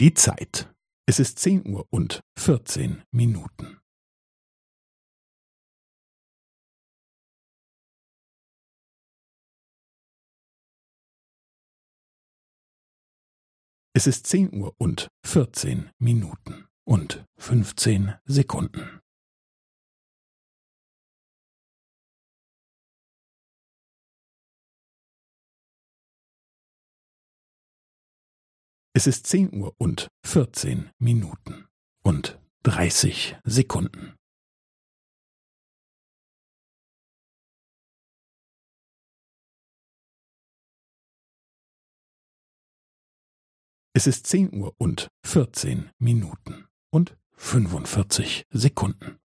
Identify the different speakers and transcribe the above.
Speaker 1: Die Zeit. Es ist zehn Uhr und vierzehn Minuten. Es ist zehn Uhr und vierzehn Minuten und fünfzehn Sekunden. Es ist zehn Uhr und vierzehn Minuten und dreißig Sekunden. Es ist zehn Uhr und vierzehn Minuten und fünfundvierzig Sekunden.